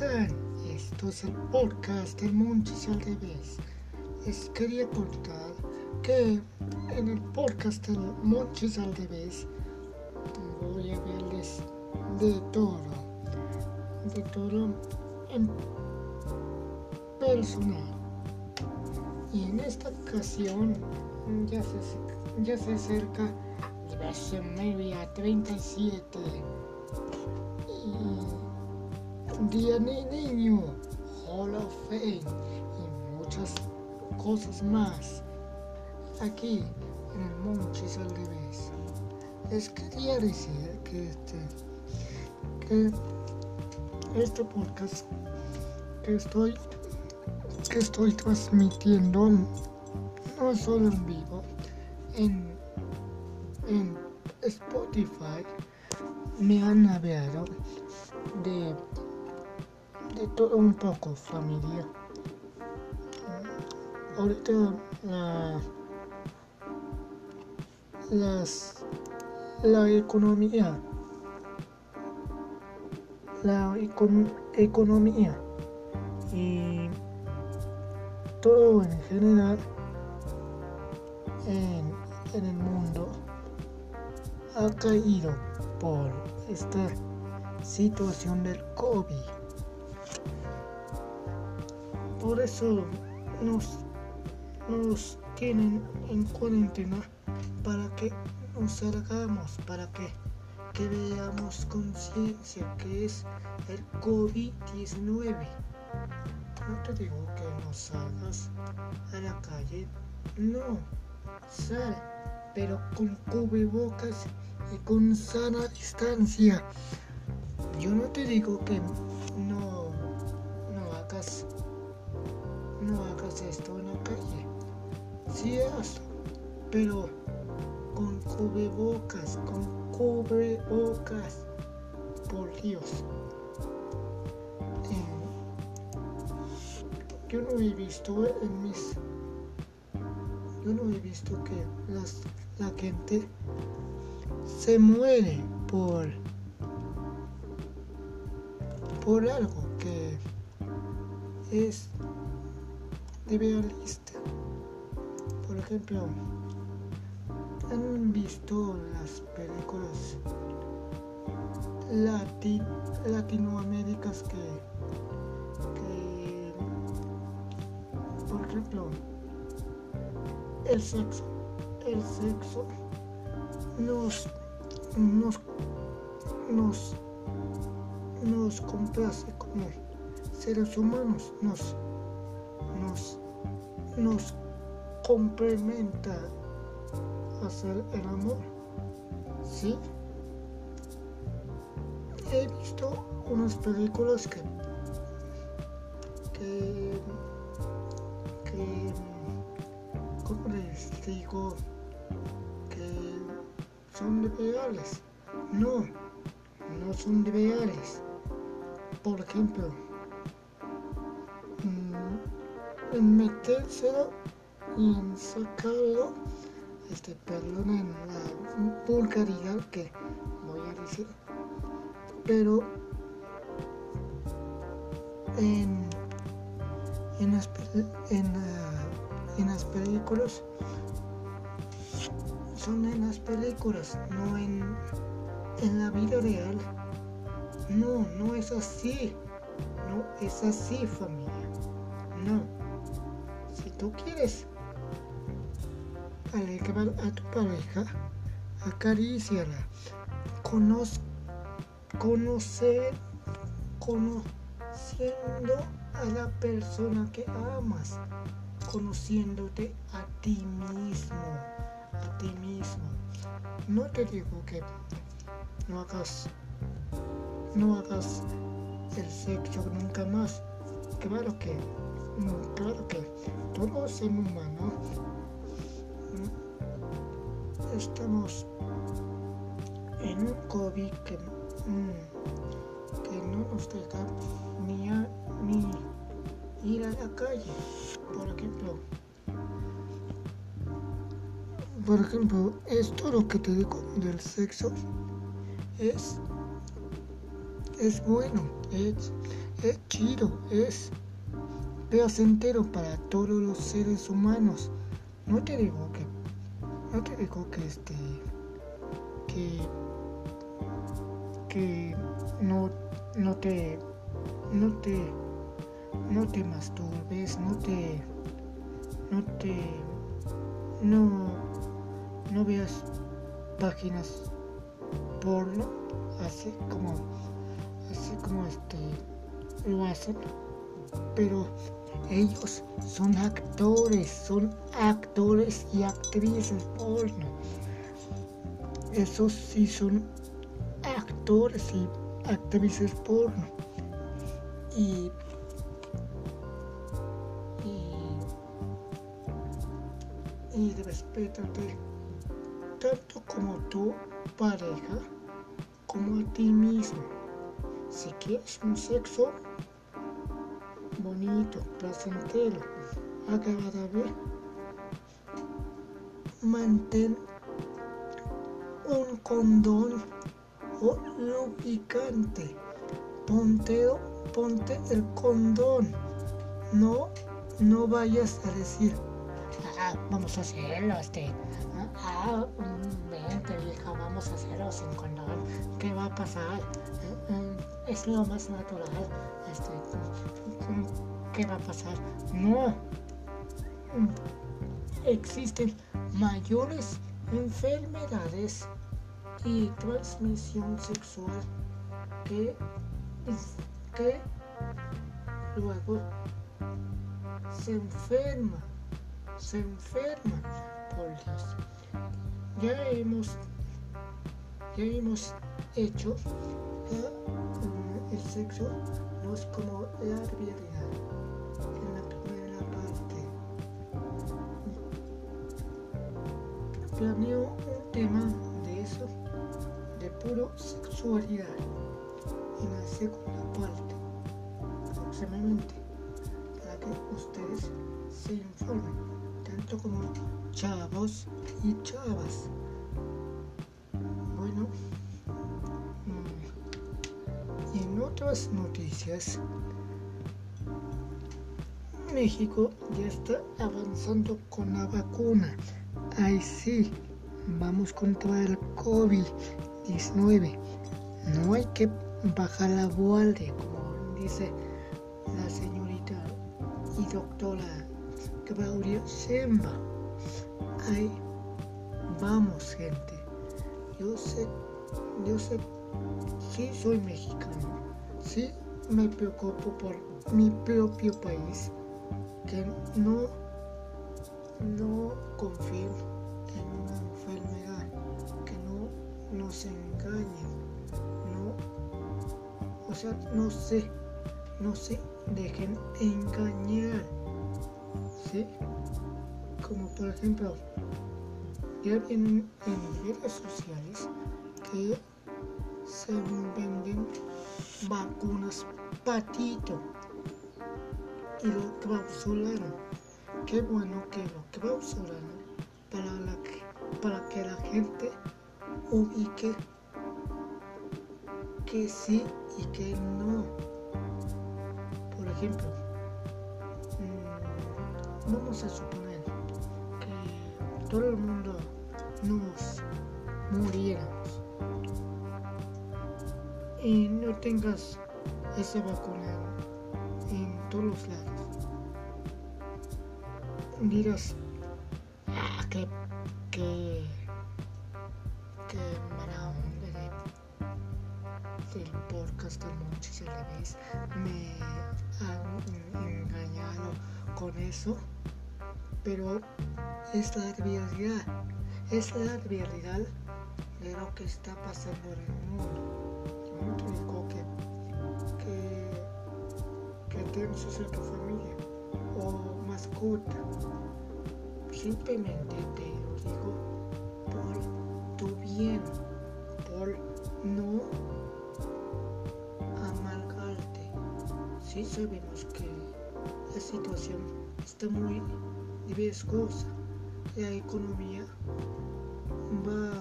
Esto es el podcast de Monchis al revés. Les quería contar que en el podcast de Monchis al revés voy a verles de todo. De todo en personal. Y en esta ocasión ya se, ya se acerca la media 37 y Día de Niño, Hall of Fame y muchas cosas más aquí en el Monchis al revés. Les quería decir que este, que este podcast que estoy que estoy transmitiendo no solo en vivo en, en Spotify me han hablado de, de todo un poco familia ahorita la las la economía la economía y todo en general en, en el mundo ha caído por esta situación del COVID. Por eso nos, nos tienen en cuarentena para que nos salgamos, para que, que veamos conciencia que es el COVID-19. No te digo que no salgas a la calle, no, sal, pero con cubrebocas y con sana distancia. Yo no te digo que pero con cubrebocas, con cubrebocas, por Dios. yo no he visto en mis yo no he visto que las, la gente se muere por por algo que es de realista. Por ejemplo, han visto las películas latin, latinoaméricas que, que, por ejemplo, el sexo, el sexo nos, nos, nos, nos complace como seres humanos, nos, nos, nos complementa hacer el amor. ¿Sí? He visto unas películas que, que, que, ¿cómo les digo? son reales. No, no son reales. Por ejemplo, mm, en metérselo y sacarlo, este, perdonen la vulgaridad que voy a decir, pero en, en, las, en, uh, en las películas son en las películas, no en, en la vida real. No, no es así. No es así, familia. No. Si tú quieres alegrar a tu pareja, acaríciala. Conoce, conocer, conociendo a la persona que amas, conociéndote a ti mismo a ti mismo. No te digo que no hagas, no hagas el sexo nunca más. Claro que, claro que todo ser humano estamos en un COVID que, mm, que no nos deja ni, ni ir a la calle. Por ejemplo, por ejemplo, esto lo que te digo del sexo es, es bueno, es, es chido, es placentero para todos los seres humanos. No te digo que, no te digo que este, que, que no, no te, no te, no te masturbes, no te, no te, no, no veas páginas porno, así como, así como este, lo hacen, pero ellos son actores, son actores y actrices porno. Esos sí son actores y actrices porno. Y, y, y respétate tanto como tu pareja como a ti mismo. Si quieres un sexo bonito, placentero, agradable, mantén un condón o lubricante. Ponte, ponte el condón. No, no vayas a decir, ah, vamos a hacerlo, este, ah, vente vieja, vamos a hacerlo sin condón. ¿Qué va a pasar? Eh, eh, es lo más natural. ¿Qué va a pasar? No. Existen mayores enfermedades y transmisión sexual que, que luego se enferma, se enferma por Dios. Ya hemos, ya hemos hecho el sexo como la realidad en la primera parte. Planeo un tema de eso, de puro sexualidad, en la segunda parte, próximamente, para que ustedes se informen, tanto como chavos y chavas. Otras noticias, México ya está avanzando con la vacuna. Ahí sí, vamos contra el COVID-19. No hay que bajar la guardia, como dice la señorita y doctora Claudia Semba. Ahí vamos, gente. Yo sé, yo sé, sí soy mexicano, sí me preocupo por mi propio país, que no, no confío en una enfermedad, que no nos engañen, no, o sea, no sé, no se dejen engañar, ¿sí? Como por ejemplo, ya en, en redes sociales que se venden vacunas patito y lo clausularon. Qué bueno que lo clausularon para, la, para que la gente ubique que sí y que no. Por ejemplo, mmm, vamos a suponer que todo el mundo nos muriéramos y no tengas esa vacuna en todos los lados. Dirás, ah, que, que, que mala onda de, del podcast del Monchis ves me han engañado con eso, pero es la realidad, es la realidad de lo que está pasando en el mundo. Que, que, que tengas a tu familia o mascota. Simplemente te digo por tu bien, por no amargarte. Sí sabemos que la situación está muy riesgosa. La economía va,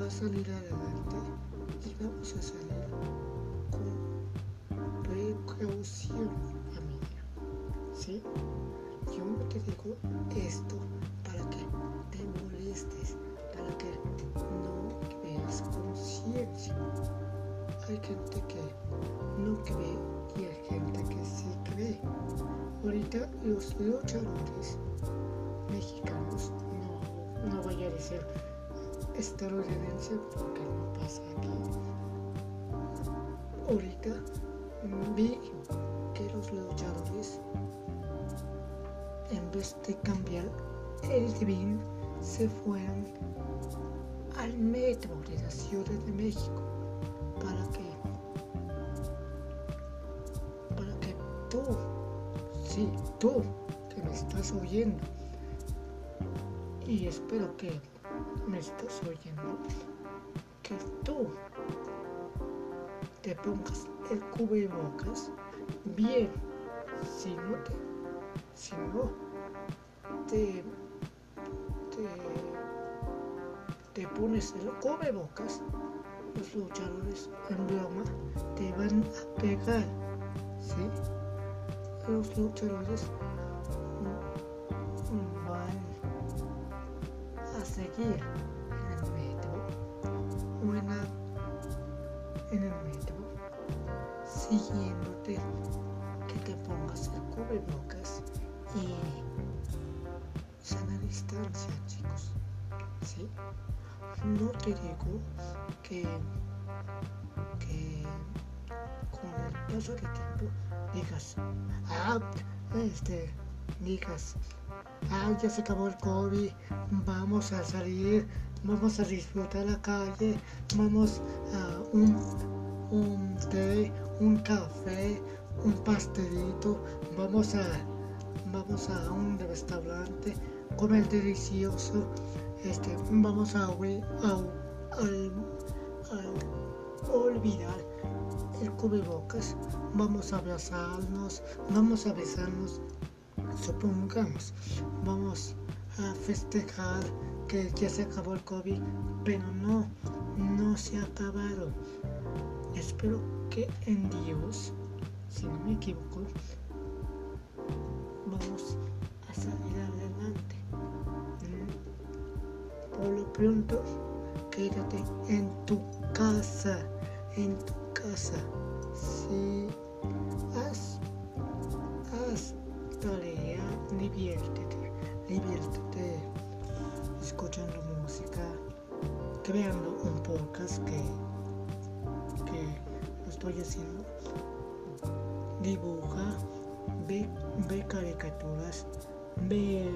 va a salir adelante y vamos a salir con precaución, familia. ¿Sí? Yo no te digo esto para que te molestes, para que no veas conciencia. Hay gente que no cree y hay gente que sí cree. Ahorita los luchadores mexicanos, no, no voy a decir estadounidense porque no pasa aquí. Ahorita vi que los luchadores, en vez de cambiar el divin, se fueron al metro de la Ciudad de México para que para que tú, sí, tú que me estás oyendo, y espero que me estás oyendo, que tú te pongas el cubrebocas bien, si no te, si no te, te, pones el cubrebocas, los luchadores en broma te van a pegar, ¿sí? Los luchadores seguir en el metro o en, la, en el metro siguiéndote que te pongas el cubrebocas y sana distancia chicos ¿sí? no te digo que, que con el paso del tiempo digas ah este digas ah, ya se acabó el COVID, vamos a salir, vamos a disfrutar la calle, vamos a un, un té, un café, un pastelito, vamos a, vamos a un restaurante, comer delicioso, este, vamos a, a, a, a olvidar el cubrebocas, vamos a abrazarnos, vamos a besarnos supongamos, vamos a festejar que ya se acabó el COVID, pero no, no se ha acabado. Espero que en Dios, si no me equivoco, vamos a salir adelante. Por lo pronto, quédate en tu casa, en tu casa. Si haz, haz tarea, diviértete, diviértete escuchando música, creando un podcast que, que estoy haciendo. Dibuja, ve, ve caricaturas, ve,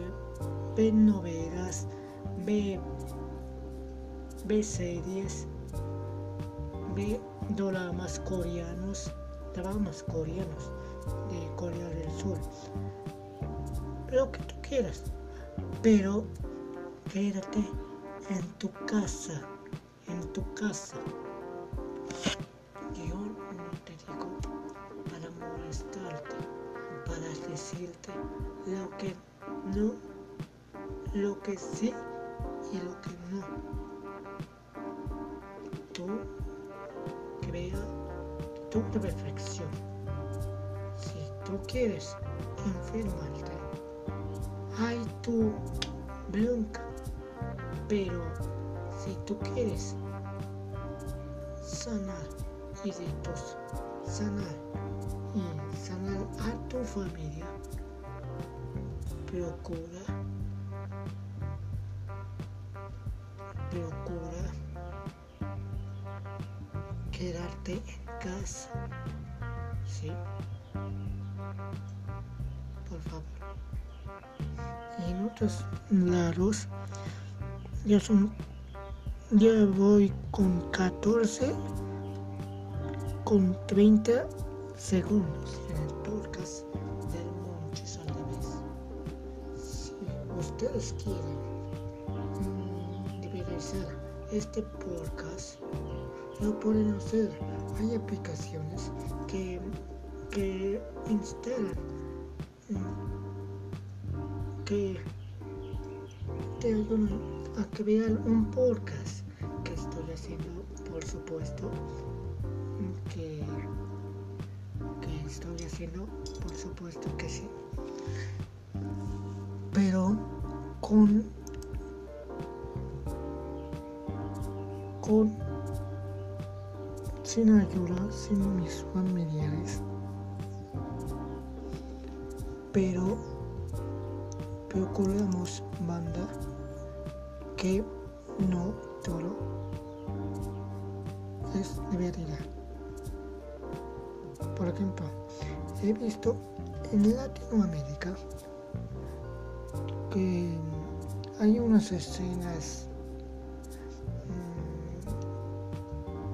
ve novelas, ve, ve series, ve dramas coreanos, dramas coreanos de Corea del Sur. Lo que tú quieras. Pero quédate en tu casa. En tu casa. Yo no te digo para molestarte, para decirte lo que no, lo que sí y lo que no. Tú crea tu perfección. Si tú quieres enfermarte, ay tú blanca. Pero si tú quieres sanar y de tus sanar y sanar a tu familia, procura, procura quedarte en casa, ¿sí? Por favor. Otros lados ya son, ya voy con 14, con 30 segundos en el podcast del Monchis al revés. Si ustedes quieren mm, dividirse este podcast, lo pueden hacer. Hay aplicaciones que, que instalan, mm, que a crear un podcast que estoy haciendo, por supuesto, que, que estoy haciendo? Por supuesto que sí. Pero con con sin ayuda, sin mis familiares. Pero procuramos banda que no todo es de verdad. Por ejemplo, he visto en Latinoamérica que hay unas escenas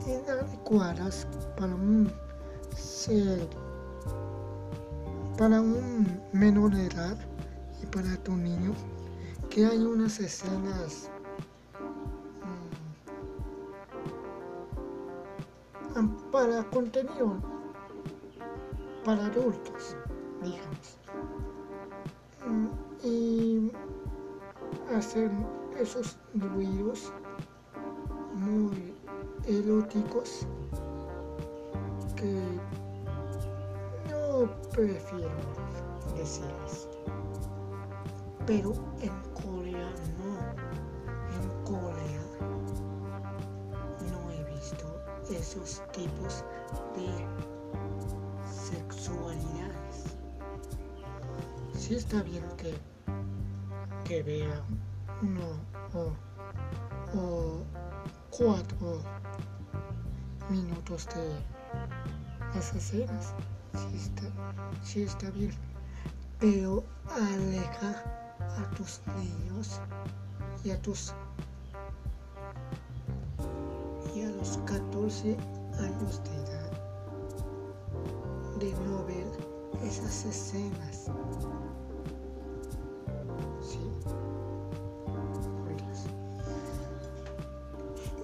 mmm, inadecuadas para un ser, para un menor de edad y para tu niño, que hay unas escenas para contenido para adultos, digamos. Y hacen esos ruidos muy eróticos que no prefiero decirles. Pero en esos tipos de sexualidades. Sí está bien que, que vea uno o, o cuatro minutos de las escenas. Sí está, sí está bien. Pero aleja a tus niños y a tus 14 años de edad de no ver esas escenas.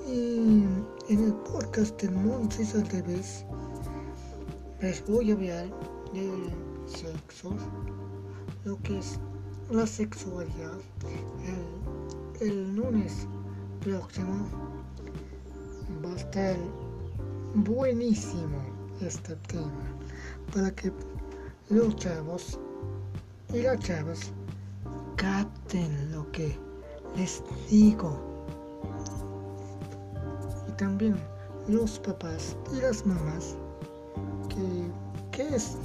Y en el podcast de Montes al revés les voy a hablar del sexo, lo que es la sexualidad. El, el lunes próximo va a estar buenísimo este tema para que los chavos y las chavas capten lo que les digo. Y también los papás y las mamás que, ¿qué es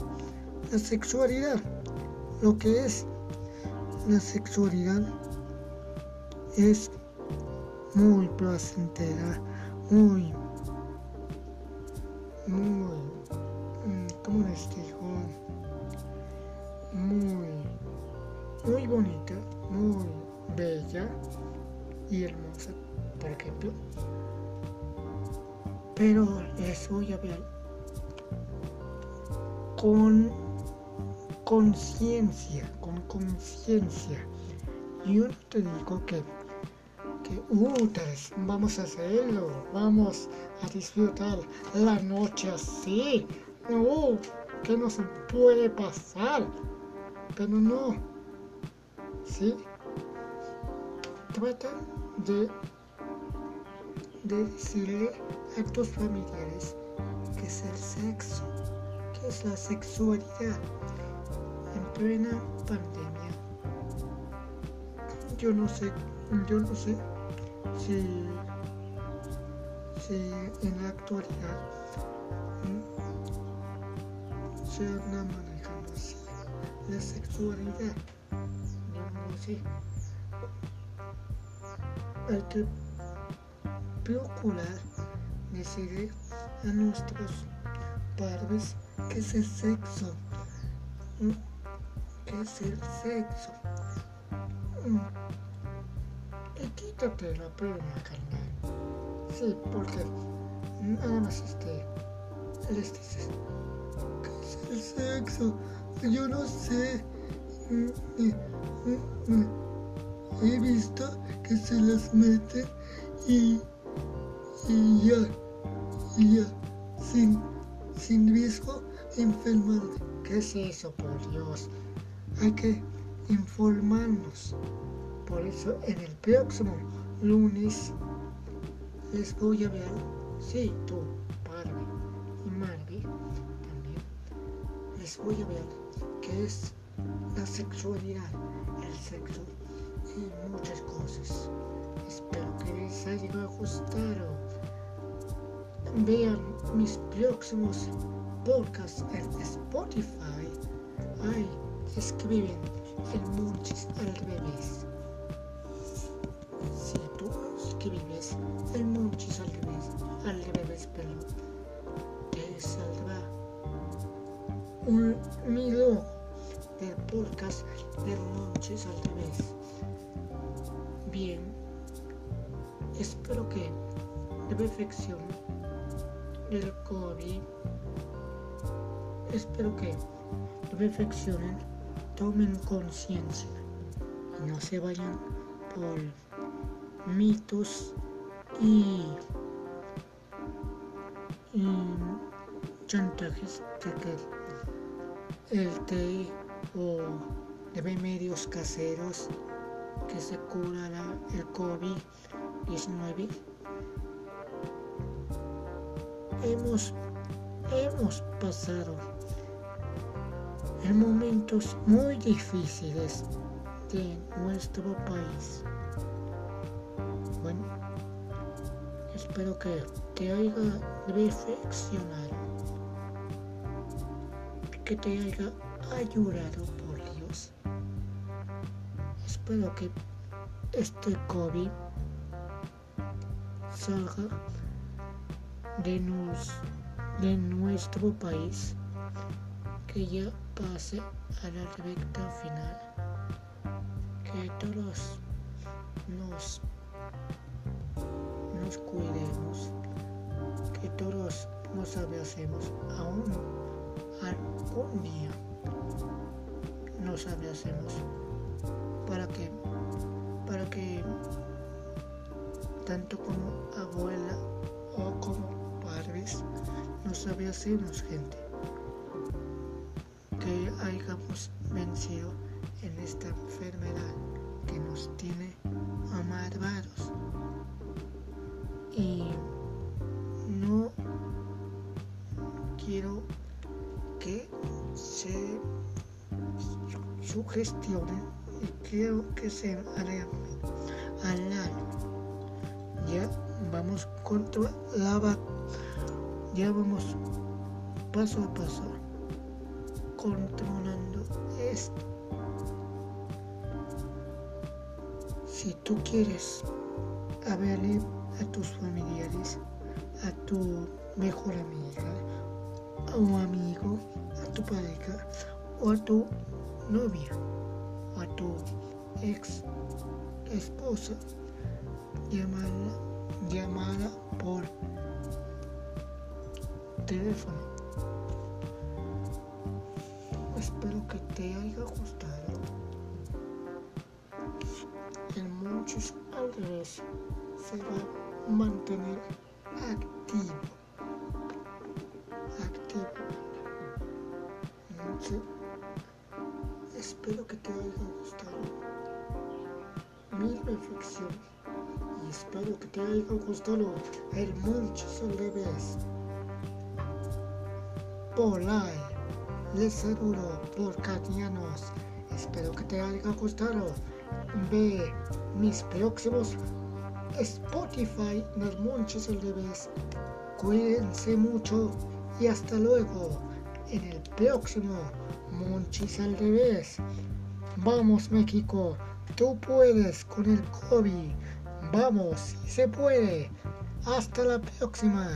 la sexualidad? Lo que es la sexualidad es muy placentera, muy, muy, ¿cómo les digo? Muy, muy bonita, muy bella y hermosa, por ejemplo. Pero les voy a hablar con conciencia, con conciencia. Yo no te digo que, utas, vamos a hacerlo, vamos a disfrutar la noche así. No, que no se puede pasar. Pero no. ¿Sí? Trata de, de decirle a tus familiares que es el sexo, que es la sexualidad en plena pandemia. Yo no sé, yo no sé si, si en la actualidad se anda manejando así la sexualidad. Sé. Hay que procurar decirle a nuestros padres que es el sexo. ¿Qué es el sexo? Quítate la pena, carnal. Sí, porque nada más este, ¿qué es el sexo? Yo no sé. He visto que se las meten y, y ya, y ya, sin, sin riesgo de. ¿Qué es eso, por Dios? Hay que informarnos. Por eso en el próximo lunes les voy a ver, sí, tú, padre y hoy también les voy a ver qué es la sexualidad, el sexo y muchas cosas. Espero que les haya gustado. Vean mis próximos podcasts en Spotify. Ahí escriben el Munchis al revés. Un mi logo del podcast de Munchis al revés. Bien, espero que la perfección del COVID, espero que reflexionen, tomen conciencia y no se vayan por mitos y chantajes de que el té o de remedios caseros que se curará el COVID-19. Hemos, hemos pasado en momentos muy difíciles de nuestro país. Bueno, espero que te haya reflexionado, que te haya ayudado por Dios. Espero que este COVID salga de, nos, de nuestro país, que ya pase a la recta final. Que todos nos, nos cuidemos, que todos nos abracemos, aún algún día nos para que para que tanto como abuela o como padres nos abracemos gente. Que hayamos vencido en esta enfermedad que nos tiene amargados. Y sugestionen y quiero que se hagan al ya vamos contra la ya vamos paso a paso controlando esto. Si tú quieres hablarle a tus familiares, a tu mejor amiga, un amigo, a tu pareja o a tu novia, a tu ex esposa, llamarla, llamada por teléfono Espero que te haya gustado. En muchos revés se va a mantener activo. Activo. Entonces, espero que te haya gustado mi reflexión y espero que te haya gustado el muchos revés. Por ahí les saludo por Catianos. Espero que te haya gustado. Ve mis próximos Spotify los Monches al revés. Cuídense mucho y hasta luego en el próximo Monchis al revés. Vamos México, tú puedes con el COVID. Vamos, se puede. Hasta la próxima.